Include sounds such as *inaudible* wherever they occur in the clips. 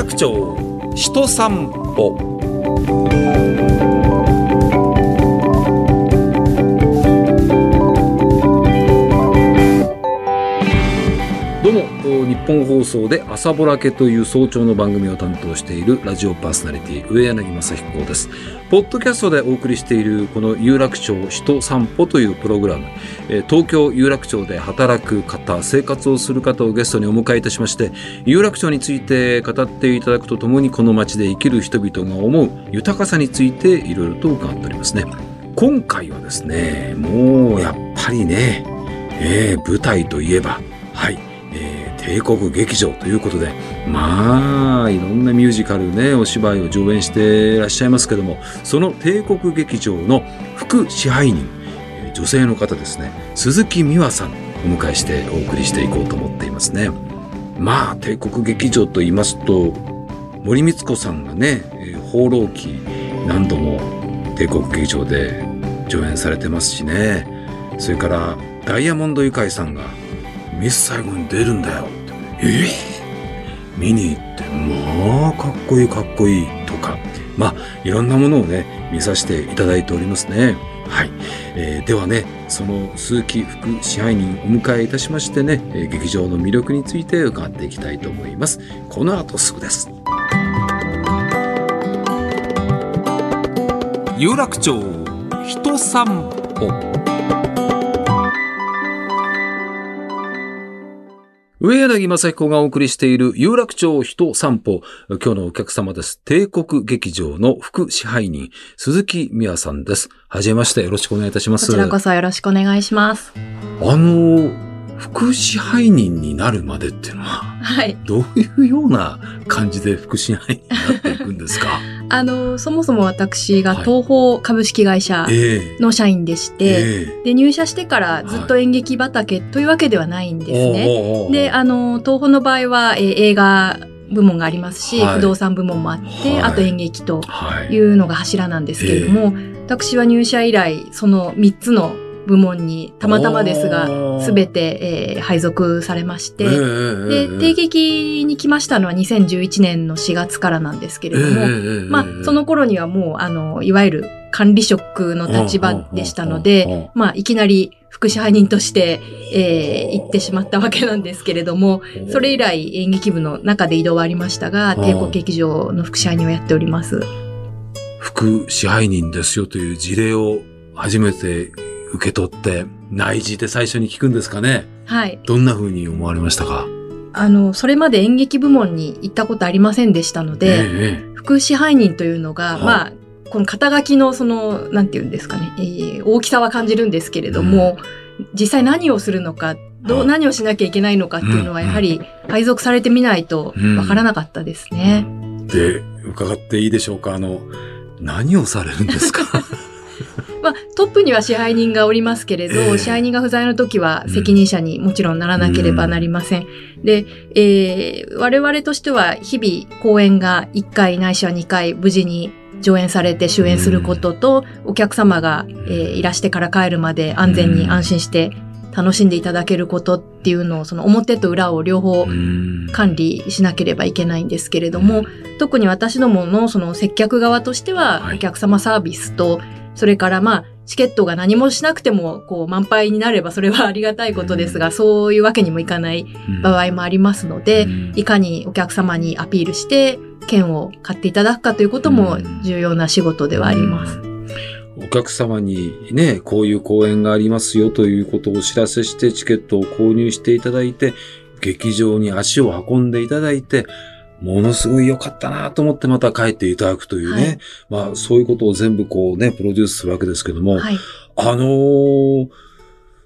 楽町人散歩。日本放送で朝ぼらけという早朝の番組を担当しているラジオパーソナリティ上柳正彦です。ポッドキャストでお送りしているこの有楽町人散歩というプログラム。えー東京有楽町で働く方生活をする方をゲストにお迎えいたしまして有楽町について語っていただくとともにこの街で生きる人々が思う豊かさについていろいろと伺っておりますね。今回はですねもうやっぱりね、えー舞台といえばはい、帝国劇場ということでまあいろんなミュージカルねお芝居を上演していらっしゃいますけどもその帝国劇場の副支配人え女性の方ですね鈴木美和さんお迎えしてお送りしていこうと思っていますね。まあ帝国劇場と言いますと森光子さんがね「え放浪記」何度も帝国劇場で上演されてますしね。それからダイヤモンドユカイさんが「ミス・サイゴンに出るんだよ」って「え？ー見に行ってまあかっこいいかっこいいとか。まあいろんなものをね見させていただいておりますね。はい、えーではねその鈴木副支配人をお迎えいたしましてね、えー劇場の魅力について伺っていきたいと思います。この後すぐです。有楽町人散歩。上柳正彦がお送りしている有楽町人散歩。今日のお客様です。帝国劇場の副支配人、鈴木美和さんです。はじめまして、よろしくお願いいたします。こちらこそよろしくお願いします。あの、副支配人になるまでっていうのは、はい。どういうような感じで副支配人になっていくんですか？*laughs* あの、そもそも私がはい東宝株式会社ええ。の社員でして、えで、入社してからずっと演劇畑というわけではないんですえね。おうおうおうで、あの、東宝の場合は、えー映画部門がありますし、はい。不動産部門もあって、はい。あと演劇とはい。いうのが柱なんですけれども、私は入社以来、その3つの部門にたまたまですが、すべて、えー配属されまして、で、定劇に来ましたのは2011年の4月からなんですけれども、まあ、その頃にはもう、あの、いわゆる管理職の立場でしたので、まあ、いきなり副支配人として、えー行ってしまったわけなんですけれども、それ以来演劇部の中で移動はありましたが、うん。帝国劇場の副支配人をやっております。副支配人ですよという事例を初めて受け取って、内示で最初に聞くんですかね？はい。どんな風に思われましたか？あの、それまで演劇部門に行ったことありませんでしたので、え副支配人というのが、はい。まあ、この肩書きのその、なんていうんですかね、えー大きさは感じるんですけれども、実際何をするのか、どう、はい。何をしなきゃいけないのかっていうのは、うん。やはり配属されてみないとわからなかったですね。えで、伺っていいでしょうか？あの、何をされるんですか？*laughs* まあ、トップには支配人がおりますけれど、ええ。支配人が不在の時は責任者にもちろんならなければなりません。で、えー我々としては日々公演が1回ないしは2回無事に上演されて終演することと、お客様が、えーいらしてから帰るまで安全に安心して楽しんでいただけることっていうのを、その表と裏を両方管理しなければいけないんですけれども、特に私どものその接客側としてははい。お客様サービスと、それからまあチケットが何もしなくてもこう満杯になればそれは *laughs* ありがたいことですが、そういうわけにもいかない場合もありますので、いかにお客様にアピールして券を買っていただくかということも重要な仕事ではあります。お客様にね、こういう公演がありますよということをお知らせしてチケットを購入していただいて、劇場に足を運んでいただいて、ものすごい良かったなと思ってまた帰っていただくというね。まあそういうことを全部こうね、プロデュースするわけですけども、はい。あのー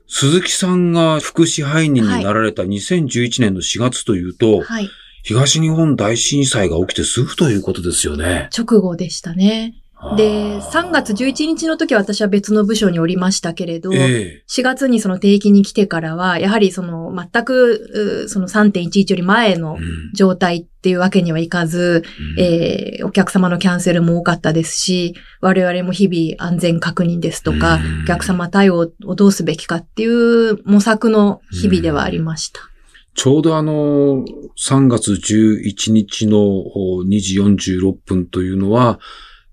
鈴木さんが副支配人になられた2011年の4月というと、はい。東日本大震災が起きてすぐということですよね。直後でしたね。で、3月11日の時は私は別の部署におりましたけれど、え4月にその定期に来てからは、やはりその全く、うその3.11より前えの状態っていうわけにはいかず、えーお客様のキャンセルも多かったですし、我々も日々安全確認ですとか、うん。お客様対応をどうすべきかっていう模索の日々ではありました。ちょうどあの、3月11日の2時46分というのは、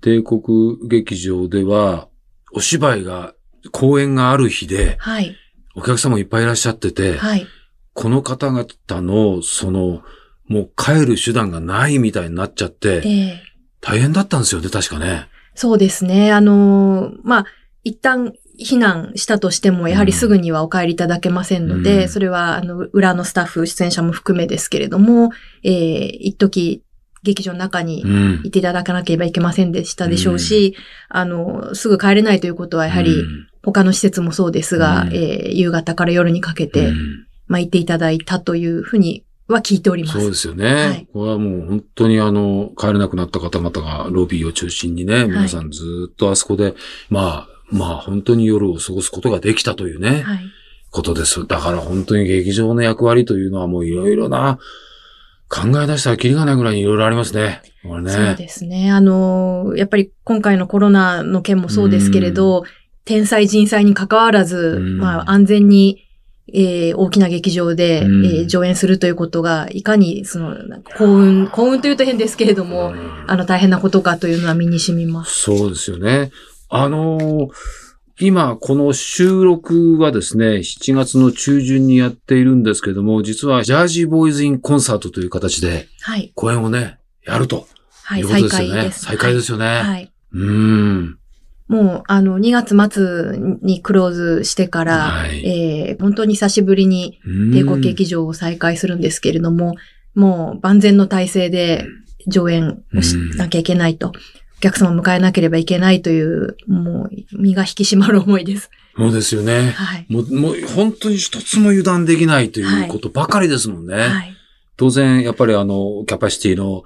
帝国劇場では、お芝居が、公演がある日で、はい。お客様いっぱいいらっしゃってて、はい。この方々の、その、もう帰る手段がないみたいになっちゃって、ええ大変だったんですよね、確かね。そうですね。あのーまあ、一旦避難したとしても、やはりすぐにはお帰りいただけませんので、うんそれは、あの、裏のスタッフ、出演者も含めですけれども、えー一時劇場の中にうんいていただかなければいけませんでしたでしょうし、あの、すぐ帰れないということは、やはり、うん他の施設もそうですが、うんえー夕方から夜にかけて、うんまあ、行っていただいたというふうには聞いております。そうですよね。はいこれはもう本当にあの、帰れなくなった方々がロビーを中心にね、皆さんずっとあそこで、まあ、まあ本当に夜を過ごすことができたというね、はい。ことです。だから本当に劇場の役割というのはもういろいろな、考え出したらキリがないぐらいいろいろありますね。これね。そうですね。あの、やっぱり今回のコロナの件もそうですけれど、天災人災に関わらず、うんまあ安全に、えー大きな劇場で、うんえー上演するということが、いかに、その、幸運、幸運というと変ですけれども、うんあの、大変なことかというのは身に染みます。そうですよね。あのー今、この収録はですね、7月の中旬にやっているんですけども、実はジャージーボーイズインコンサートという形ではい。公演をね、やるとはいい、うこと再ですよね。開です。再開ですよね。はい。はい。うーん。もう、あの、2月末にクローズしてから、はいえー本当に久しぶりにうん帝国劇場を再開するんですけれども、もう万全の体制で上演をしなきゃいけないと。お客様を迎えなければいけないという、もう身が引き締まる思いです。そうですよね。はい。もう、もう本当に一つも油断できないということばかりですもんね。はい。当然、やっぱりあの、キャパシティの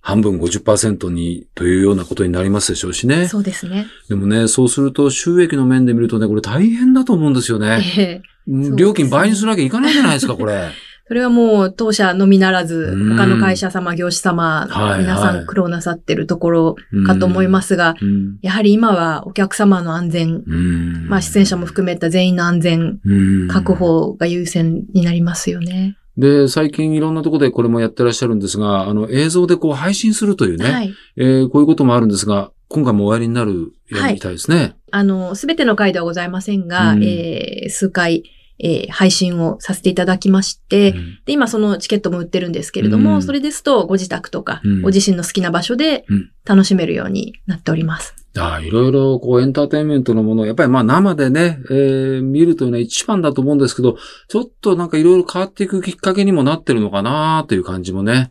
半分50%にというようなことになりますでしょうしね。そうですね。でもね、そうすると収益の面で見るとね、これ大変だと思うんですよね。ええうん料金倍にするわけいかないじゃないですか、これ。*laughs* それはもう当社のみならずう、ん他の会社様、業種様、はい皆さん苦労なさってるところかと思いますが、うん。やはり今はお客様の安全、うん。まあ出演者も含めた全員の安全うん確保が優先になりますよね。で、最近いろんなところでこれもやってらっしゃるんですが、あの、映像でこう配信するというね、はい。えーこういうこともあるんですが、今回もおやりになるようみたいですね。あの、すべての回ではございませんが、うんえー数回、えー配信をさせていただきまして、うん。で、今そのチケットも売ってるんですけれども、うん。それですとご自宅とか、うん。ご自身の好きな場所でうん。楽しめるようになっております。ああいろいろこうエンターテインメントのものを、やっぱりまあ生でね、えー見るというのは一番だと思うんですけど、ちょっとなんかいろいろ変わっていくきっかけにもなってるのかなという感じもね、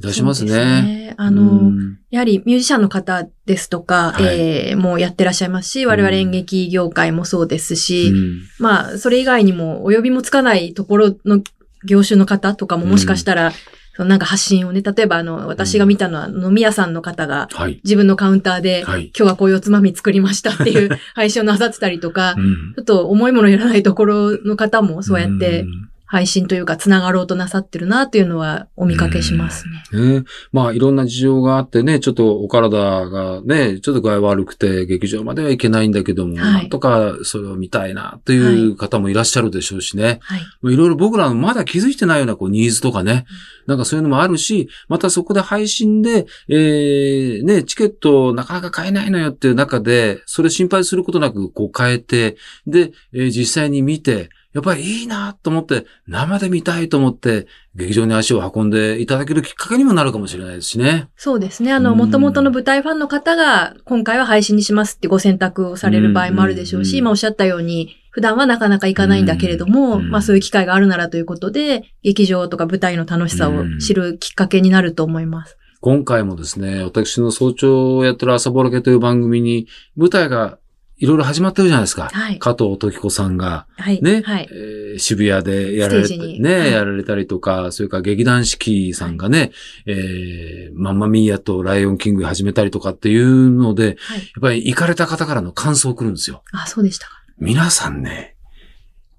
いたしますそうですね。ね。あの、うんやはりミュージシャンの方ですとか、はいえーもうやってらっしゃいますし、我々演劇業界もそうですし、うんまあ、それ以外にも、お呼びもつかないところの業種の方とかももしかしたら、そのなんか発信をね、例えばあの、私が見たのは飲み屋さんの方が、はい。自分のカウンターで、はい。今日はこういうおつまみ作りましたっていう *laughs* 配信をなさってたりとか、うんちょっと重いものいらないところの方もそうやってん配信というか繋がろうとなさってるなっていうのはお見かけしますね。ね。まあいろんな事情があってね、ちょっとお体がね、ちょっと具合悪くて劇場までは行けないんだけども、はいなんとかそれを見たいなという方もいらっしゃるでしょうしね。はい。いろいろ僕らのまだ気づいてないようなこうニーズとかね、なんかそういうのもあるし、またそこで配信で、えー、ね、チケットなかなか買えないのよっていう中で、それ心配することなくこう変えて、で、えー実際に見て、やっぱりいいなと思って、生で見たいと思って、劇場に足を運んでいただけるきっかけにもなるかもしれないですしね。そうですね。あの、うん元々の舞台ファンの方が、今回は配信にしますってご選択をされる場合もあるでしょうし、うん今おっしゃったように、普段はなかなか行かないんだけれども、うんまあそういう機会があるならということで、劇場とか舞台の楽しさを知るきっかけになると思います。今回もですね、私の早朝をやってる朝ぼらけという番組に、舞台がいろいろ始まってるじゃないですか。はい加藤時子さんが、はい。ね、はい。えー渋谷でやられて、ステージにね、はいやられたりとか、それから劇団四季さんがね、えーマンマミーヤとライオンキング始めたりとかっていうので、はい。やっぱり行かれた方からの感想来るんですよ。あ、そうでしたか。皆さんね、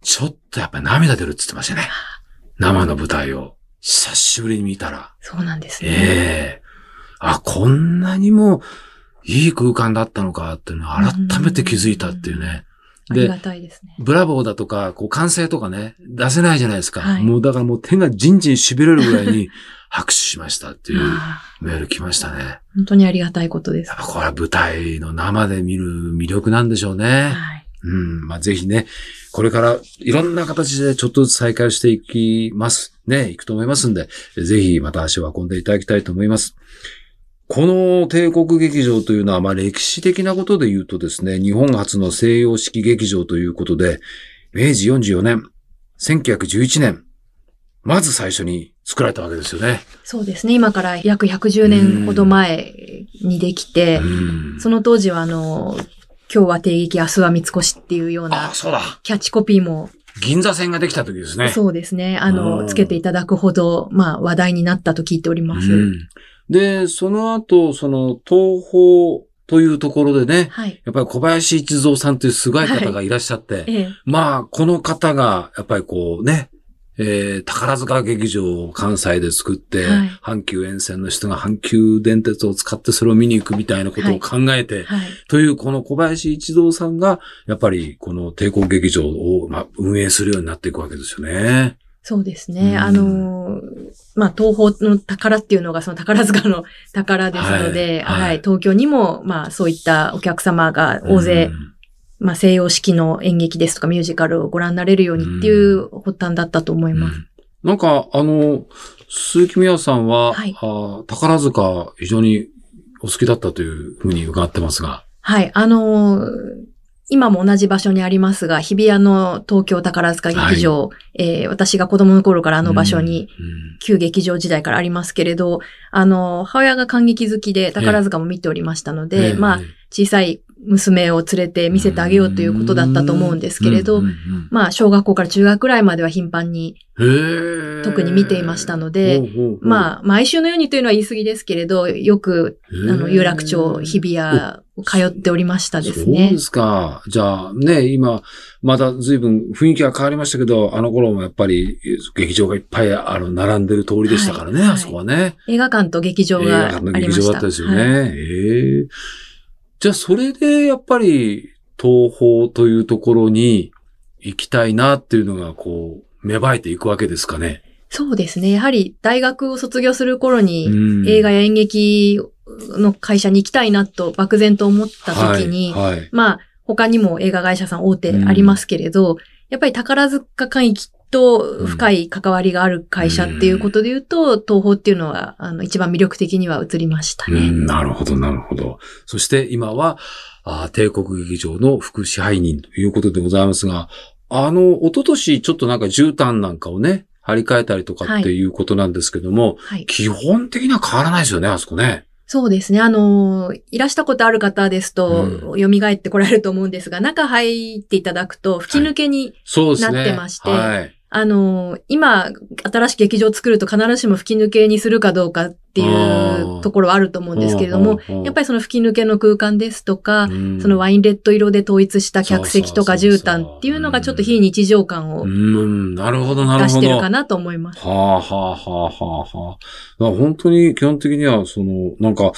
ちょっとやっぱり涙出るって言ってましたね。生の舞台を。久しぶりに見たら。そうなんですね。ええあ、こんなにもいい空間だったのかっていうのを改めて気づいたっていうね。ありがたいですね。ブラボーだとか、こう、歓声とかね、出せないじゃないですか。はいもうだからもう手がじんじん痺れるぐらいに *laughs* 拍手しましたっていうあメール来ましたね。ー本当にありがたいことです。やっぱこれは舞台の生で見る魅力なんでしょうね。はい。うん。まあ、ぜひね、これからいろんな形でちょっとずつ再開していきます。ね、行くと思いますんで、ぜひまた足を運んでいただきたいと思います。この帝国劇場というのは、まあ歴史的なことで言うとですね、日本初の西洋式劇場ということで、明治44年、1911年、まず最初に作られたわけですよね。そうですね。今から約110年ほど前にできて、うんその当時はあの、今日は定劇、明日は三越っていうようあな。キャッチコピーも、銀座線ができた時ですね。そうですね。あうんの、つけていただくほど、まあ話題になったと聞いております。うんで、その後、その、東宝というところでね、はい。やっぱり小林一三さんというすごい方がいらっしゃって、ええ。まあ、この方が、やっぱりこうね、えー、宝塚劇場を関西で作って、はい阪急沿線の人が阪急電鉄を使ってそれを見に行くみたいなことを考えて、はい。というこの小林一三さんが、やっぱりこの帝国劇場を、まあ、運営するようになっていくわけですよね。そうですね。うんあの、まあ、東宝の宝っていうのがその宝塚の宝ですので、はいはいはい、東京にも、まあ、そういったお客様が大勢、うんまあ、西洋式の演劇ですとかミュージカルをご覧になれるようにっていう発端だったと思います。うんなんか、あの、鈴木美也さんは、はいあ宝塚非常にお好きだったというふうに伺ってますが。はい。あのー今も同じ場所にありますが、日比谷の東京宝塚劇場、えー私が子供の頃からあの場所に、うん旧劇場時代からありますけれど、あの、母親が感激好きで宝塚も見ておりましたので、ええ。まあ、小さい娘を連れて見せてあげようということだったと思うんですけれど、まあ、小学校から中学くらいまでは頻繁に特に見ていましたのでまあ、毎週のようにというのは言い過ぎですけれど、よく、あの、有楽町、日比谷を通っておりましたですね。そうで。すか。じゃあね、今、まだ随分雰囲気が変わりましたけど、あの頃もやっぱり劇場がいっぱいあの、並んでる通りでしたからね、はいあそこはね。映画館と劇場映があ画館の。劇場だったですよね。はいええじゃあ、それでやっぱり、東宝というところに行きたいなっていうのが、こう、芽生えていくわけですかね。そうですね。やはり大学を卒業する頃に、うん映画や演劇の会社に行きたいなと漠然と思った時に、はい、はい。まあ、他にも映画会社さん大手ありますけれど、やっぱり宝塚会域と深い関わりがある会社っていうことで言うと、東宝っていうのは、あの、一番魅力的には映りましたね。うん、なるほど、なるほど。そして今は、あ帝国劇場の副支配人ということでございますが、あの、一昨年ちょっとなんか絨毯なんかをね、張り替えたりとかっていうことなんですけども、はい。基本的には変わらないですよね、あそこね。そうですね。あの、いらしたことある方ですと、う蘇ってこられると思うんですが、中入っていただくと、吹き抜けに。なってましてはい。あの、今、新しく劇場を作ると必ずしも吹き抜けにするかどうかっていうところはあると思うんですけれども、やっぱりその吹き抜けの空間ですとか、りそのワインレッド色で統一した客席とか絨毯っていうのがちょっと非日常感を。出してるかなと思います。はあ、はあ、はあ、はあ、はあ。本当に基本的には、その、なんか、あ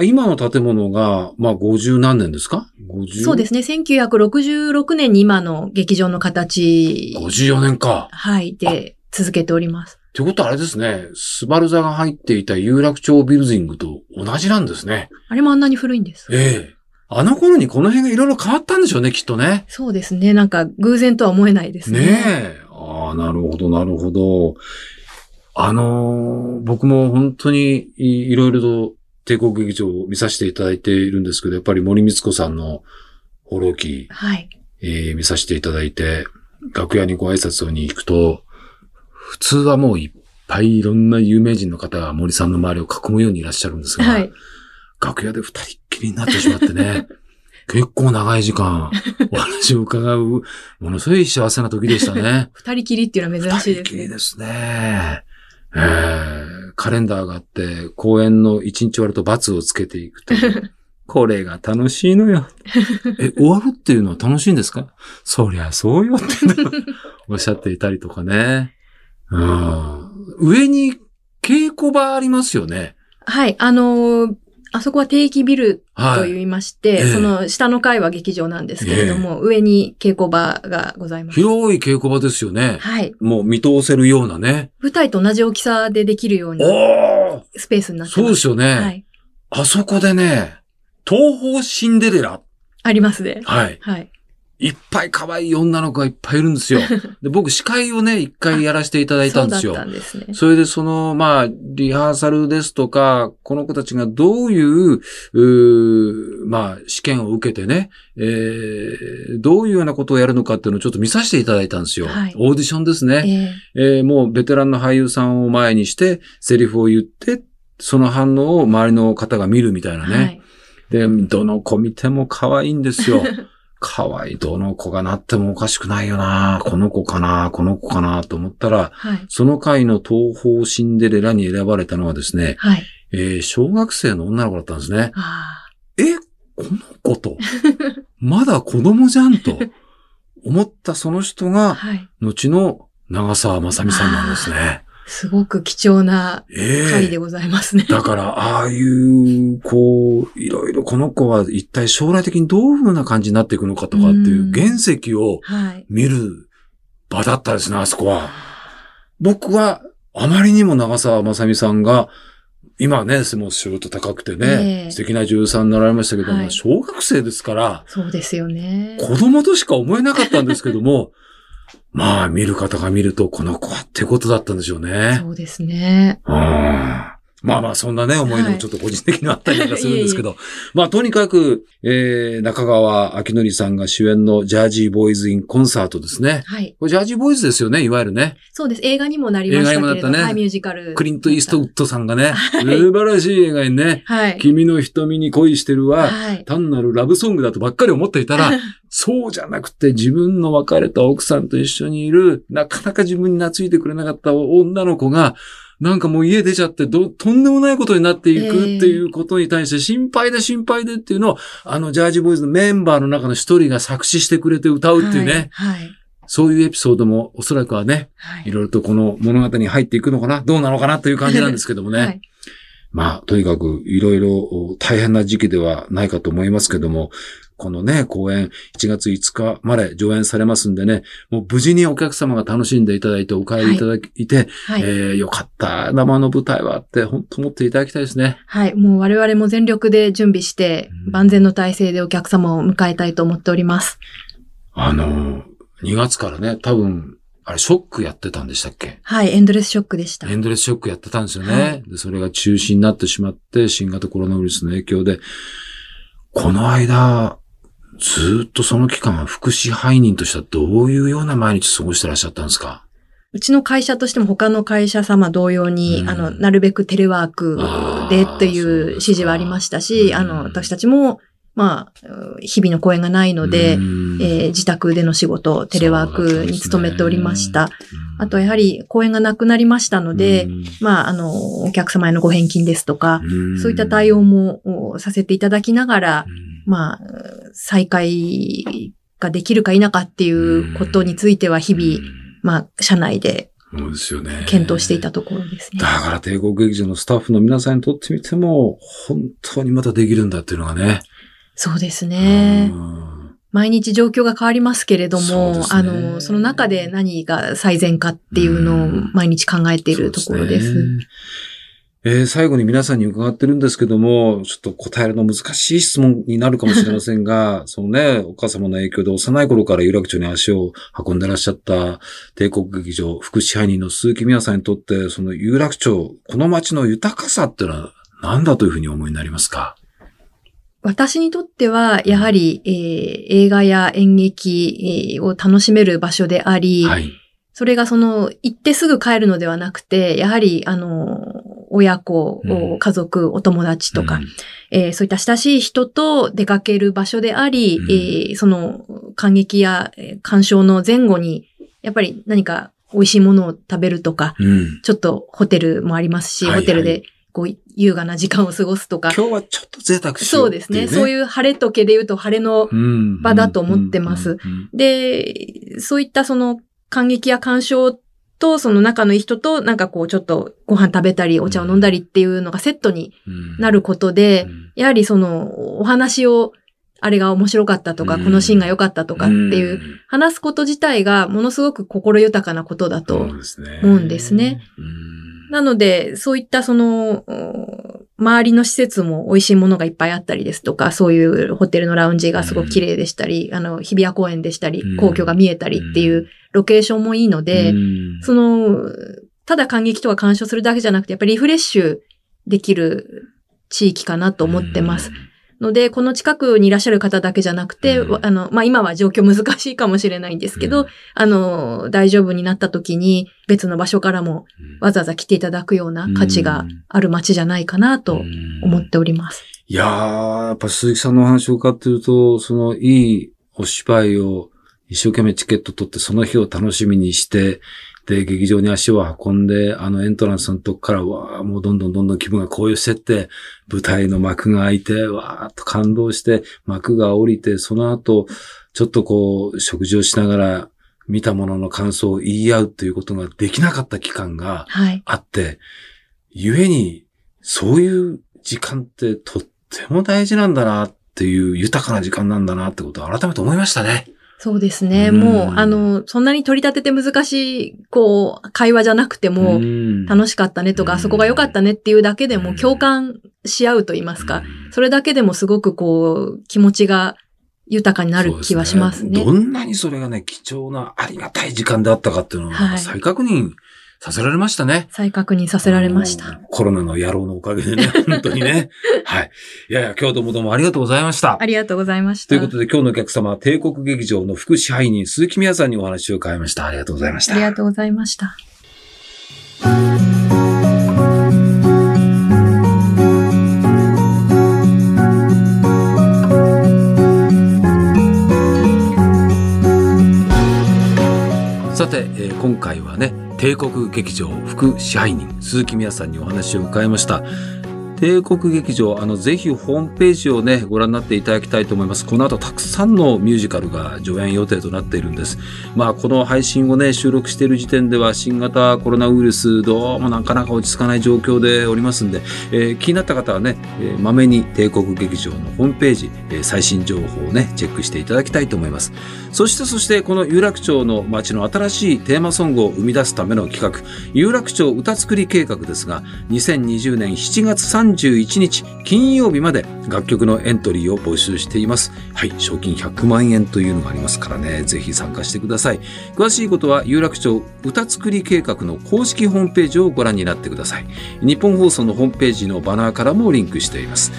今の建物が、まあ、50何年ですか ?50? そうですね。1966年に今の劇場の形、54年か。はい、で続けております。ってことはあれですね、スバル座が入っていた有楽町ビルディングと同じなんですね。あれもあんなに古いんです。ええ。あの頃にこの辺がいろいろ変わったんでしょうね、きっとね。そうですね。なんか偶然とは思えないですね。ねえ。ああ、なるほど、なるほど。あのー僕も本当にいいろいろと帝国劇場を見させていただいているんですけど、やっぱり森光子さんの放浪記、はい。えー見させていただいて、楽屋にご挨拶に行くと、普通はもういっぱいいろんな有名人の方が森さんの周りを囲むようにいらっしゃるんですが、はい。楽屋で二人っきりになってしまってね、*laughs* 結構長い時間お話を伺う、ものすごい幸せな時でしたね。*laughs* 二人きりっていうのは珍しい二人きですね。りですね。えーカレンダーがあって、公演の一日終わると罰をつけていくという。*laughs* これが楽しいのよ。え、終わるっていうのは楽しいんですか？そりゃそうよって *laughs* おっしゃっていたりとかね。うん、上に稽古場ありますよね。はい。あのーあそこは定期ビルとい。言いまして、ええその下の階は劇場なんですけれども、上に稽古場がございます。広い稽古場ですよね。はい。もう見通せるようなね。舞台と同じ大きさでできるようなおースペースになってます。そうですよね。はい。あそこでね、東方シンデレラ。ありますね。はい。はい。いっぱい可愛い女の子がいっぱいいるんですよ。*laughs* で僕司会をね、一回やらせていただいたんですよそうだっ。たんですね。それでその、まあ、リハーサルですとか、この子たちがどういう、うーまあ、試験を受けてね、えー、どういうようなことをやるのかっていうのをちょっと見させていただいたんですよ。はいオーディションですね。えええーもうベテランの俳優さんを前にして、セリフを言って、その反応を周りの方が見るみたいなね。はい。で、どの子見ても可愛いんですよ。*laughs* 可愛い、どの子がなってもおかしくないよなこの子かなこの子かなと思ったら、はい。その回の東方シンデレラに選ばれたのはですね、はい。えー小学生の女の子だったんですね。あえ、この子と、*laughs* まだ子供じゃんと思ったその人あ。が、はい。後の長澤まさみさんなんですね。すごく貴重なええ回でございますね。だから、ああいう、こう、いろいろこの子は一体将来的にどういう風な感じになっていくのかとかっていううん原石をはい。見る場だったですね、あそこは。僕は、あまりにも長澤まさみさんが、今ね、もう仕事高くてね、ええ素敵な女優さんになられましたけども、はい小学生ですから、そうですよね。子供としか思えなかったんですけども、*laughs* まあ、見る方が見ると、この子はってことだったんでしょうね。そうですね。うんまあまあ、そんなね、思い出もちょっと個人的にあったりなんかするんですけど。まあ、とにかく、えー、中川明則さんが主演のジャージーボーイズ・イン・コンサートですね。はい。これジャージーボーイズですよね、いわゆるね。そうです。映画にもなりましたけれど映画にもなったねはい、ミュージカル。クリント・イーストウッドさんがね、はい素晴らしい映画にね、はい。君の瞳に恋してるは、はい。単なるラブソングだとばっかり思っていたら、*laughs* そうじゃなくて自分の別れた奥さんと一緒にいる、なかなか自分に懐いてくれなかった女の子が、なんかもう家出ちゃってど、とんでもないことになっていくっていうことに対して心配で心配でっていうのを、あのジャージボーイズのメンバーの中の一人が作詞してくれて歌うっていうね、はい。はい。そういうエピソードもおそらくはね、はいいろいろとこの物語に入っていくのかなどうなのかなという感じなんですけどもね。はい。まあ、とにかくいろいろ大変な時期ではないかと思いますけども、このね、公演1月5日まで上演されますんでね、もう無事にお客様が楽しんでいただいてお帰りいただいて、はい。えーよかった、生の舞台はって本当思っていただきたいですね。はい。もう我々も全力で準備してう、ん万全の体制でお客様を迎えたいと思っております。あの、2月からね、多分、あれ、ショックやってたんでしたっけ？はい。エンドレスショックでした。エンドレスショックやってたんですよね。はいで、それが中止になってしまって、新型コロナウイルスの影響で、この間、ずーっとその期間、福祉配人としてはどういうような毎日過ごしてらっしゃったんですか？うちの会社としても他の会社様同様に、うん。あの、なるべくテレワークでという指示はありましたし、うんあの、私たちも、まあ、う日々の公演がないので、うん。えー自宅での仕事、テレワークに努めておりました。あと、やはり公演がなくなりましたので、まあ、あの、お客様へのご返金ですとか、そういった対応もおさせていただきながら、まあ、再開ができるか否かっていうことについては日々、まあ、社内でそうですよね。検討していたところですね。だから帝国劇場のスタッフの皆さんにとってみても、本当にまたできるんだっていうのがね。そうですね。うん毎日状況が変わりますけれども、ねあの、その中で何が最善かっていうのを毎日考えているところです。そうねえー最後に皆さんに伺ってるんですけども、ちょっと答えるの難しい質問になるかもしれませんが、*laughs* そのね、お母様の影響で幼い頃から有楽町に足を運んでらっしゃった帝国劇場福祉配人の鈴木美和さんにとって、その有楽町、この街の豊かさってのは何だというふうに思いになりますか？私にとっては、やはり、えー映画や演劇えーを楽しめる場所であり、はい。それがその、行ってすぐ帰るのではなくて、やはり、あの、親子、うん。家族、お友達とか、うん。えーそういった親しい人と出かける場所であり、うん。えーその感激やえー鑑賞の前後に、やっぱり何か美味しいものを食べるとか、うん。ちょっとホテルもありますし、はいはい。ホテルでこう優雅な時間を過ごすとか、今日はちょっと贅沢しよそううっていう、ですね。そうういう晴れとけで言うと晴れの、ん。場だと思ってます。で、そういったその感激や鑑賞と、その仲のいい人と、なんかこう、ちょっとご飯食べたり、お茶を飲んだりっていうのがセットになることで、やはりその、お話を、あれが面白かったとか、このシーンが良かったとかっていう、話すこと自体がものすごく心豊かなことだと思うんですね。なので、そういったその、周りの施設も美味しいものがいっぱいあったりですとか、そういうホテルのラウンジがすごく綺麗でしたり、あの、日比谷公園でしたり、皇居が見えたりっていうロケーションもいいので、その、ただ感激とか鑑賞するだけじゃなくて、やっぱりリフレッシュできる地域かなと思ってます。ので、この近くにいらっしゃる方だけじゃなくて、うん、あの、まあ、今は状況難しいかもしれないんですけど、うん、あの、大丈夫になった時に別の場所からもわざわざ来ていただくような価値がある街じゃないかなと思っております。いやー、やっぱ鈴木さんのお話を伺ってると、そのいいお芝居を一生懸命チケット取ってその日を楽しみにして、で、劇場に足を運んで、あのエントランスのとこから、わあもうどんどんどんどん気分が高揚してって、舞台の幕が開いて、わーっと感動して、幕が降りて、その後、ちょっとこう、食事をしながら、見たものの感想を言い合うということができなかった期間があって、はい、故に、そういう時間ってとっても大事なんだなっていう豊かな時間なんだなってことを改めて思いましたね。そうですね。うもう、あの、そんなに取り立てて難しい、こう、会話じゃなくても、楽しかったねとか、あそこが良かったねっていうだけでも共感し合うと言いますか、それだけでもすごくこう、気持ちが豊かになる気はしますね。すね。どんなにそれがね、貴重なありがたい時間であったかっていうのを、再確認させられましたね。再確認させられました。コロナの野郎のおかげでね、*laughs* 本当にね。はい。いやいや、今日どうもどうもありがとうございました。ありがとうございました。ということで今日のお客様は帝国劇場の副支配人鈴木宮さんにお話を伺いました。ありがとうございました。ありがとうございました。帝国劇場副支配人鈴木美也さんにお話を伺いました。帝国劇場、あの、ぜひホームページをね、ご覧になっていただきたいと思います。この後たくさんのミュージカルが上演予定となっているんです。まあ、この配信をね、収録している時点では新型コロナウイルス、どうもなかなか落ち着かない状況でおりますんで、えー、気になった方はね、えー、まめに帝国劇場のホームページ、えー、最新情報をね、チェックしていただきたいと思います。そして、そして、この有楽町の街の新しいテーマソングを生み出すための企画、有楽町歌作り計画ですが、2020年7月31日金曜日まで楽曲のエントリーを募集しています。はい、賞金100万円というのがありますからね、ぜひ参加してください。詳しいことは有楽町歌作り計画の公式ホームページをご覧になってください。日本放送のホームページのバナーからもリンクしています。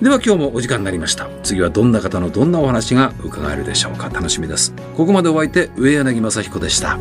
では今日もお時間になりました。次はどんな方のどんなお話が伺えるでしょうか。楽しみです。ここまでお相手、上柳正彦でした。